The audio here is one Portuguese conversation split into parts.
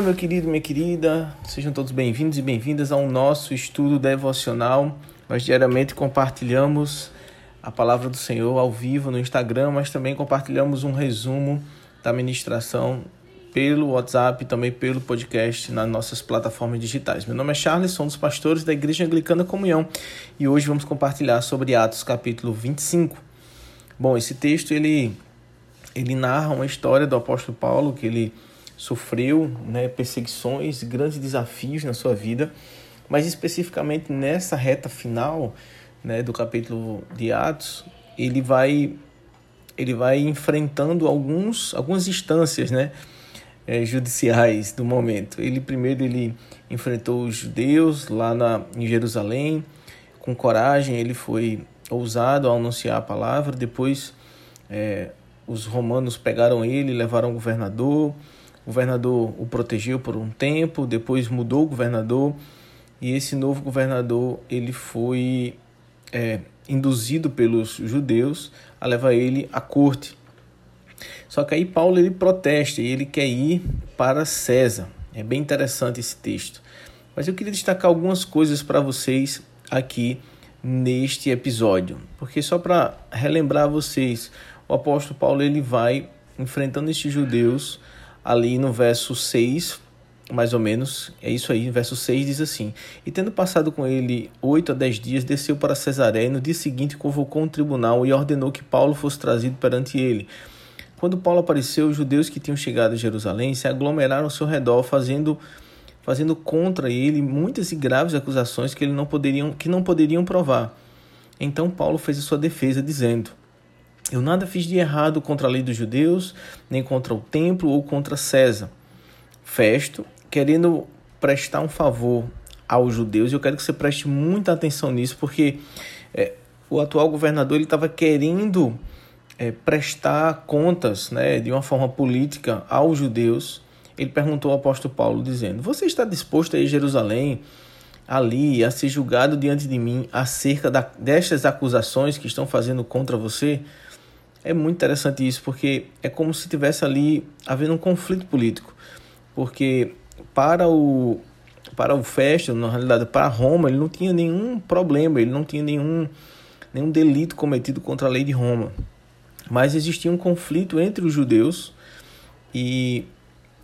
meu querido, minha querida, sejam todos bem-vindos e bem-vindas ao nosso estudo devocional. Nós diariamente compartilhamos a palavra do Senhor ao vivo no Instagram, mas também compartilhamos um resumo da ministração pelo WhatsApp e também pelo podcast nas nossas plataformas digitais. Meu nome é Charles, sou um dos pastores da Igreja Anglicana Comunhão e hoje vamos compartilhar sobre Atos capítulo 25. Bom, esse texto ele ele narra uma história do apóstolo Paulo que ele sofreu né, perseguições, grandes desafios na sua vida, mas especificamente nessa reta final né, do capítulo de Atos, ele vai ele vai enfrentando alguns algumas instâncias, né, é, judiciais do momento. Ele primeiro ele enfrentou os judeus lá na, em Jerusalém, com coragem ele foi ousado ao anunciar a palavra. Depois é, os romanos pegaram ele, levaram ao governador o governador o protegeu por um tempo, depois mudou o governador e esse novo governador ele foi é, induzido pelos judeus a levar ele à corte. Só que aí Paulo ele protesta e ele quer ir para César. É bem interessante esse texto. Mas eu queria destacar algumas coisas para vocês aqui neste episódio, porque só para relembrar vocês, o apóstolo Paulo ele vai enfrentando estes judeus ali no verso 6, mais ou menos, é isso aí, verso 6 diz assim: E tendo passado com ele oito a dez dias, desceu para Cesaré e no dia seguinte convocou um tribunal e ordenou que Paulo fosse trazido perante ele. Quando Paulo apareceu, os judeus que tinham chegado a Jerusalém se aglomeraram ao seu redor, fazendo fazendo contra ele muitas e graves acusações que ele não poderiam que não poderiam provar. Então Paulo fez a sua defesa dizendo: eu nada fiz de errado contra a lei dos judeus, nem contra o templo ou contra César. Festo, querendo prestar um favor aos judeus, eu quero que você preste muita atenção nisso, porque é, o atual governador estava querendo é, prestar contas né, de uma forma política aos judeus. Ele perguntou ao apóstolo Paulo, dizendo: Você está disposto a ir a Jerusalém, ali, a ser julgado diante de mim acerca da, destas acusações que estão fazendo contra você? É muito interessante isso, porque é como se tivesse ali havendo um conflito político. Porque para o para o Festo, na realidade, para Roma, ele não tinha nenhum problema, ele não tinha nenhum, nenhum delito cometido contra a lei de Roma. Mas existia um conflito entre os judeus e,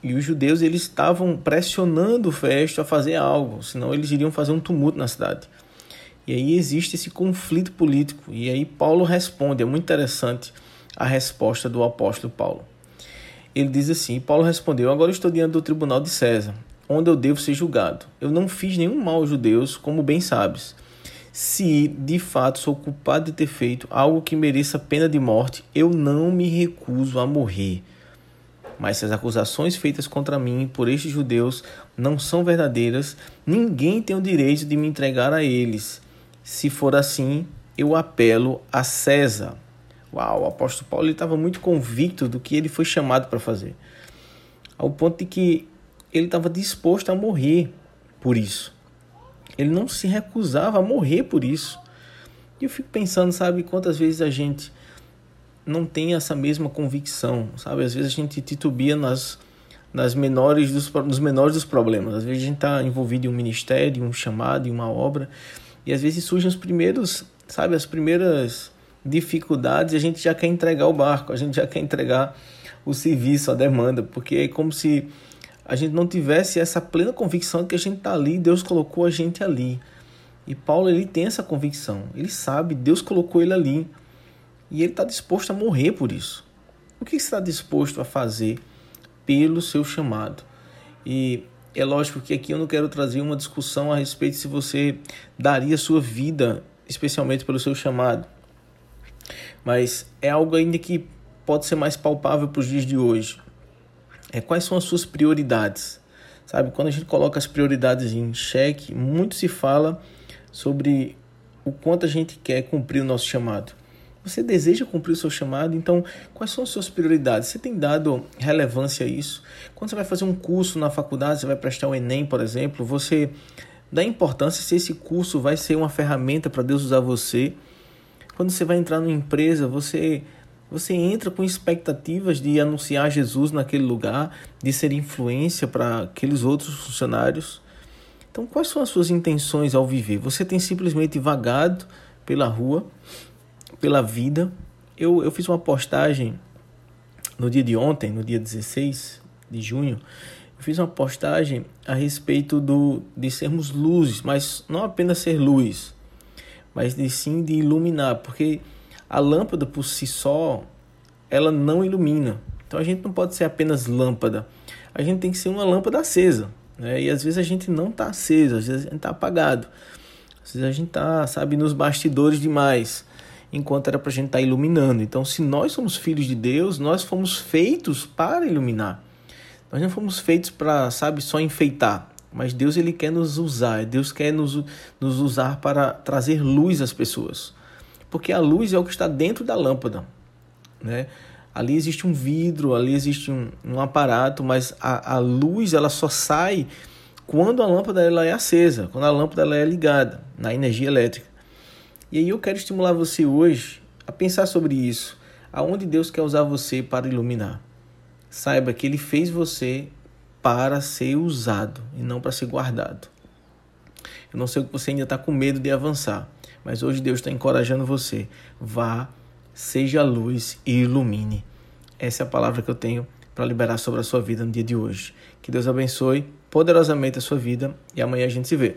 e os judeus eles estavam pressionando o Festo a fazer algo, senão eles iriam fazer um tumulto na cidade. E aí existe esse conflito político. E aí Paulo responde, é muito interessante a resposta do apóstolo Paulo. Ele diz assim: Paulo respondeu: Agora estou diante do tribunal de César, onde eu devo ser julgado. Eu não fiz nenhum mal aos judeus, como bem sabes. Se de fato sou culpado de ter feito algo que mereça pena de morte, eu não me recuso a morrer. Mas se as acusações feitas contra mim por estes judeus não são verdadeiras, ninguém tem o direito de me entregar a eles. Se for assim, eu apelo a César. Uau, o apóstolo Paulo estava muito convicto do que ele foi chamado para fazer, ao ponto de que ele estava disposto a morrer por isso. Ele não se recusava a morrer por isso. E eu fico pensando, sabe, quantas vezes a gente não tem essa mesma convicção, sabe? Às vezes a gente titubia nas, nas menores dos, nos menores dos problemas. Às vezes a gente está envolvido em um ministério, um chamado, em uma obra, e às vezes surgem os primeiros, sabe, as primeiras dificuldades e a gente já quer entregar o barco, a gente já quer entregar o serviço, a demanda, porque é como se a gente não tivesse essa plena convicção de que a gente está ali, Deus colocou a gente ali. E Paulo ele tem essa convicção, ele sabe, Deus colocou ele ali e ele está disposto a morrer por isso. O que está disposto a fazer pelo seu chamado? E é lógico que aqui eu não quero trazer uma discussão a respeito se você daria sua vida especialmente pelo seu chamado. Mas é algo ainda que pode ser mais palpável para os dias de hoje. É quais são as suas prioridades? Sabe, quando a gente coloca as prioridades em xeque, muito se fala sobre o quanto a gente quer cumprir o nosso chamado. Você deseja cumprir o seu chamado, então quais são as suas prioridades? Você tem dado relevância a isso? Quando você vai fazer um curso na faculdade, você vai prestar o Enem, por exemplo, você dá importância se esse curso vai ser uma ferramenta para Deus usar você. Quando você vai entrar numa empresa, você Você entra com expectativas de anunciar Jesus naquele lugar, de ser influência para aqueles outros funcionários. Então, quais são as suas intenções ao viver? Você tem simplesmente vagado pela rua, pela vida. Eu, eu fiz uma postagem no dia de ontem, no dia 16 de junho, eu fiz uma postagem a respeito do, de sermos luzes, mas não apenas ser luz, mas de sim de iluminar, porque a lâmpada por si só, ela não ilumina. Então a gente não pode ser apenas lâmpada, a gente tem que ser uma lâmpada acesa. Né? E às vezes a gente não está acesa, às vezes a gente está apagado, às vezes a gente está, sabe, nos bastidores demais enquanto era para a gente estar tá iluminando. Então, se nós somos filhos de Deus, nós fomos feitos para iluminar. Nós não fomos feitos para, sabe, só enfeitar. Mas Deus ele quer nos usar, Deus quer nos, nos usar para trazer luz às pessoas. Porque a luz é o que está dentro da lâmpada. Né? Ali existe um vidro, ali existe um, um aparato, mas a, a luz ela só sai quando a lâmpada ela é acesa, quando a lâmpada ela é ligada na energia elétrica. E aí eu quero estimular você hoje a pensar sobre isso. Aonde Deus quer usar você para iluminar? Saiba que Ele fez você para ser usado e não para ser guardado. Eu não sei que você ainda está com medo de avançar, mas hoje Deus está encorajando você. Vá, seja luz e ilumine. Essa é a palavra que eu tenho para liberar sobre a sua vida no dia de hoje. Que Deus abençoe poderosamente a sua vida e amanhã a gente se vê.